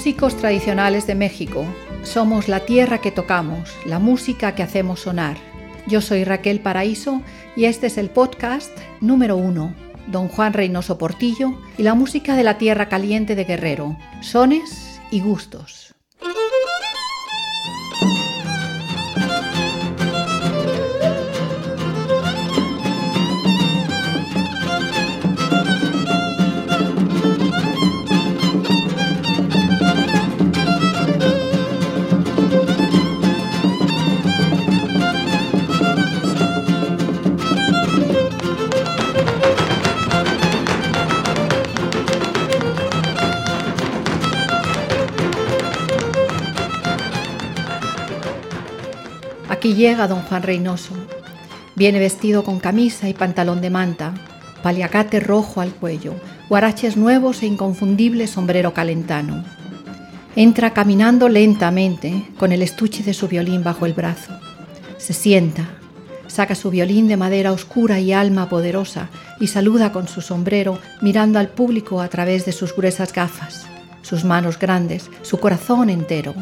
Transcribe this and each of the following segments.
Músicos tradicionales de México, somos la tierra que tocamos, la música que hacemos sonar. Yo soy Raquel Paraíso y este es el podcast número uno, Don Juan Reynoso Portillo y la música de la tierra caliente de Guerrero, sones y gustos. Llega don Juan Reynoso. Viene vestido con camisa y pantalón de manta, paliacate rojo al cuello, guaraches nuevos e inconfundible sombrero calentano. Entra caminando lentamente, con el estuche de su violín bajo el brazo. Se sienta, saca su violín de madera oscura y alma poderosa y saluda con su sombrero mirando al público a través de sus gruesas gafas, sus manos grandes, su corazón entero.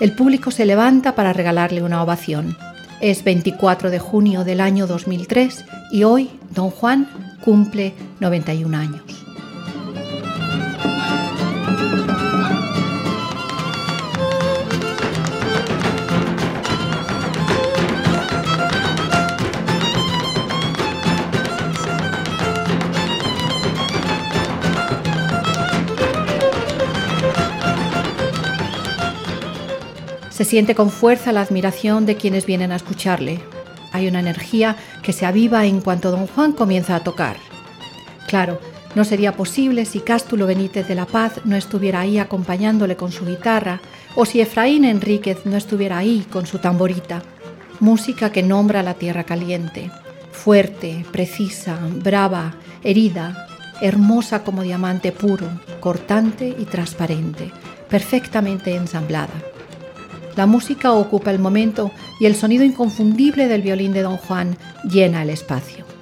El público se levanta para regalarle una ovación. Es 24 de junio del año 2003 y hoy don Juan cumple 91 años. Se siente con fuerza la admiración de quienes vienen a escucharle. Hay una energía que se aviva en cuanto don Juan comienza a tocar. Claro, no sería posible si Cástulo Benítez de la Paz no estuviera ahí acompañándole con su guitarra o si Efraín Enríquez no estuviera ahí con su tamborita. Música que nombra la tierra caliente, fuerte, precisa, brava, herida, hermosa como diamante puro, cortante y transparente, perfectamente ensamblada. La música ocupa el momento y el sonido inconfundible del violín de don Juan llena el espacio.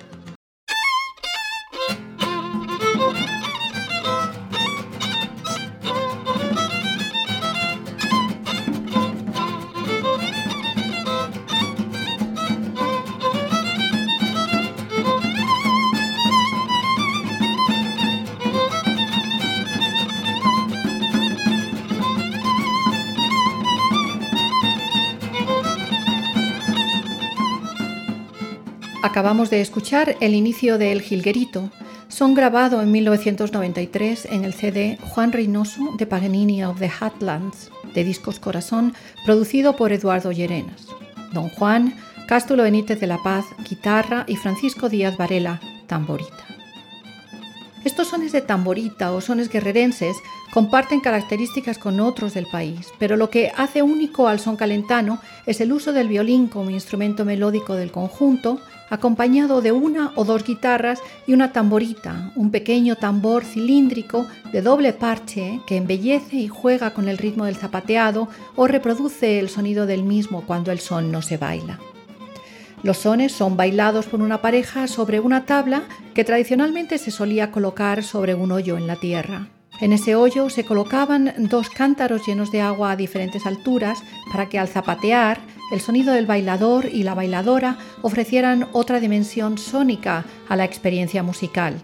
Acabamos de escuchar el inicio de El Gilguerito, son grabado en 1993 en el CD Juan Reynoso de Paganini of the Hatlands de Discos Corazón, producido por Eduardo Llerenas. Don Juan, Cástulo Benítez de la Paz, guitarra y Francisco Díaz Varela, tamborita. Estos sones de tamborita o sones guerrerenses comparten características con otros del país, pero lo que hace único al son calentano es el uso del violín como instrumento melódico del conjunto, acompañado de una o dos guitarras y una tamborita, un pequeño tambor cilíndrico de doble parche que embellece y juega con el ritmo del zapateado o reproduce el sonido del mismo cuando el son no se baila. Los sones son bailados por una pareja sobre una tabla que tradicionalmente se solía colocar sobre un hoyo en la tierra. En ese hoyo se colocaban dos cántaros llenos de agua a diferentes alturas para que al zapatear el sonido del bailador y la bailadora ofrecieran otra dimensión sónica a la experiencia musical.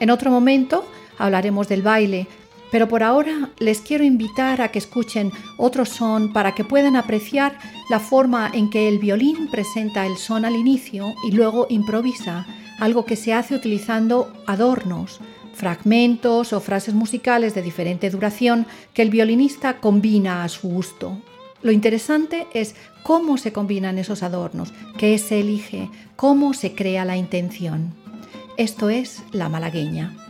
En otro momento hablaremos del baile, pero por ahora les quiero invitar a que escuchen otro son para que puedan apreciar la forma en que el violín presenta el son al inicio y luego improvisa, algo que se hace utilizando adornos, fragmentos o frases musicales de diferente duración que el violinista combina a su gusto. Lo interesante es cómo se combinan esos adornos, qué se elige, cómo se crea la intención. Esto es la malagueña.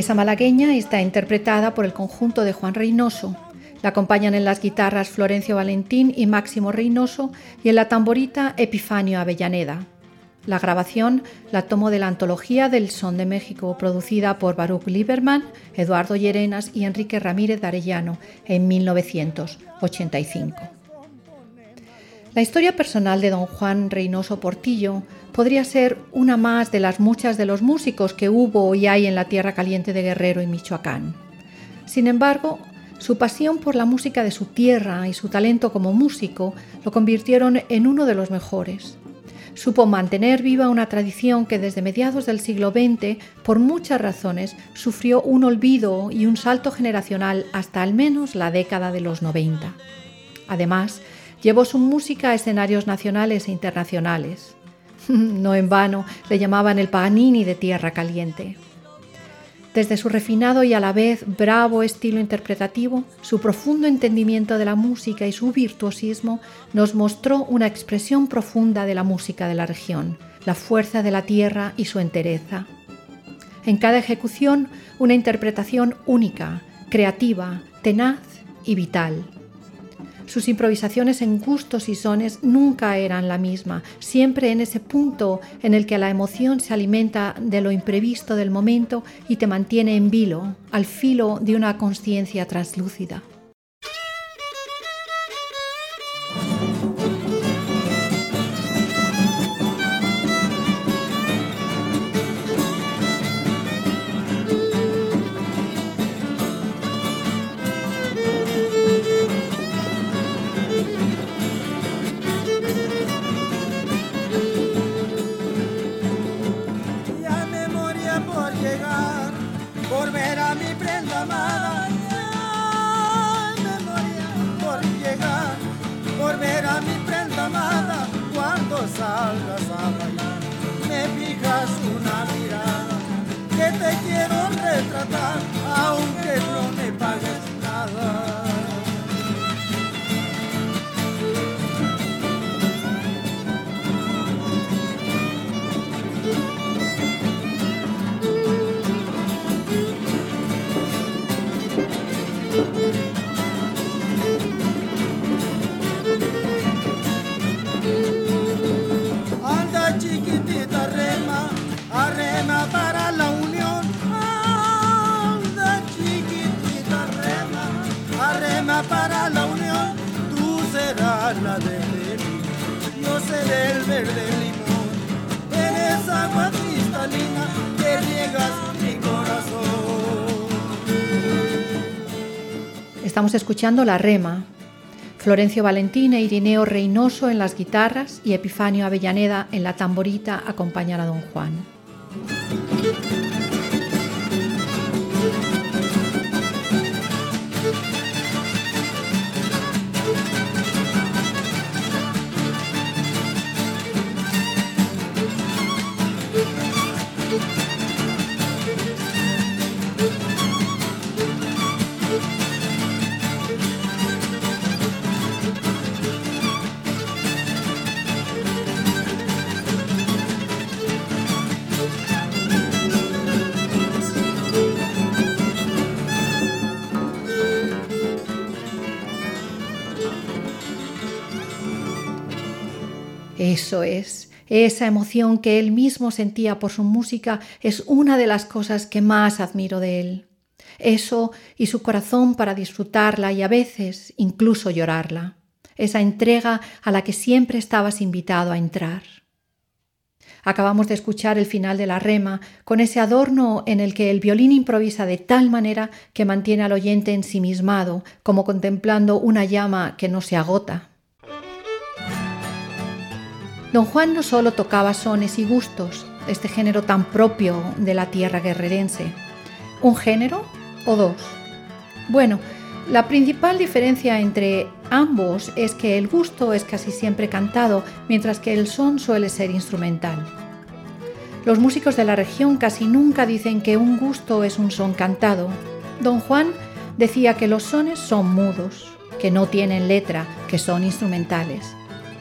Esa malagueña está interpretada por el conjunto de Juan Reynoso. La acompañan en las guitarras Florencio Valentín y Máximo Reynoso y en la tamborita Epifanio Avellaneda. La grabación la tomó de la antología del Son de México, producida por Baruch Lieberman, Eduardo Llerenas y Enrique Ramírez de Arellano en 1985. La historia personal de don Juan Reynoso Portillo podría ser una más de las muchas de los músicos que hubo y hay en la tierra caliente de Guerrero y Michoacán. Sin embargo, su pasión por la música de su tierra y su talento como músico lo convirtieron en uno de los mejores. Supo mantener viva una tradición que desde mediados del siglo XX, por muchas razones, sufrió un olvido y un salto generacional hasta al menos la década de los 90. Además, llevó su música a escenarios nacionales e internacionales. No en vano le llamaban el Paganini de Tierra Caliente. Desde su refinado y a la vez bravo estilo interpretativo, su profundo entendimiento de la música y su virtuosismo nos mostró una expresión profunda de la música de la región, la fuerza de la tierra y su entereza. En cada ejecución, una interpretación única, creativa, tenaz y vital. Sus improvisaciones en gustos y sones nunca eran la misma, siempre en ese punto en el que la emoción se alimenta de lo imprevisto del momento y te mantiene en vilo, al filo de una conciencia translúcida. salgas a bailar, me fijas una mirada que te quiero retratar, aunque no Estamos escuchando La Rema. Florencio Valentín e Irineo Reynoso en las guitarras y Epifanio Avellaneda en la tamborita acompañan a Don Juan. Eso es. Esa emoción que él mismo sentía por su música es una de las cosas que más admiro de él. Eso y su corazón para disfrutarla y a veces incluso llorarla. Esa entrega a la que siempre estabas invitado a entrar. Acabamos de escuchar el final de la rema, con ese adorno en el que el violín improvisa de tal manera que mantiene al oyente ensimismado, como contemplando una llama que no se agota. Don Juan no solo tocaba sones y gustos, este género tan propio de la tierra guerrerense. ¿Un género o dos? Bueno, La principal diferencia entre ambos es que el gusto es casi siempre cantado, mientras que el son suele ser instrumental. Los músicos de la región casi nunca dicen que un gusto es un son cantado. Don Juan decía que los sones son mudos, que no tienen letra, que son instrumentales.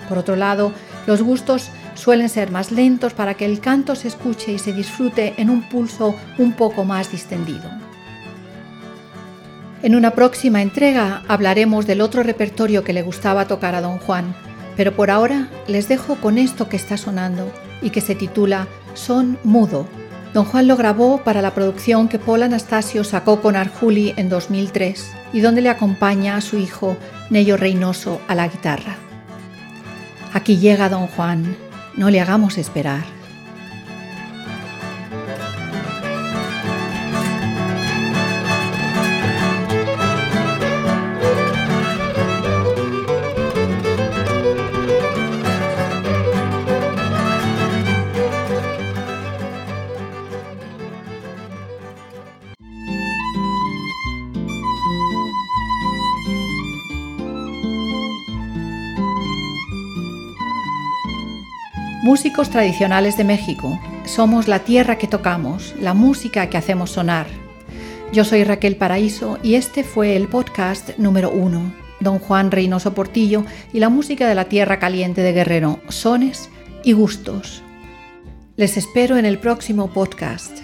Por otro lado, los gustos suelen ser más lentos para que el canto se escuche y se disfrute en un pulso un poco más distendido. En una próxima entrega hablaremos del otro repertorio que le gustaba tocar a don Juan, pero por ahora les dejo con esto que está sonando y que se titula Son Mudo. Don Juan lo grabó para la producción que Paul Anastasio sacó con Arjuli en 2003 y donde le acompaña a su hijo Nello Reynoso a la guitarra. Aquí llega don Juan, no le hagamos esperar. Músicos tradicionales de México. Somos la tierra que tocamos, la música que hacemos sonar. Yo soy Raquel Paraíso y este fue el podcast número uno. Don Juan Reynoso Portillo y la música de la tierra caliente de Guerrero, sones y gustos. Les espero en el próximo podcast.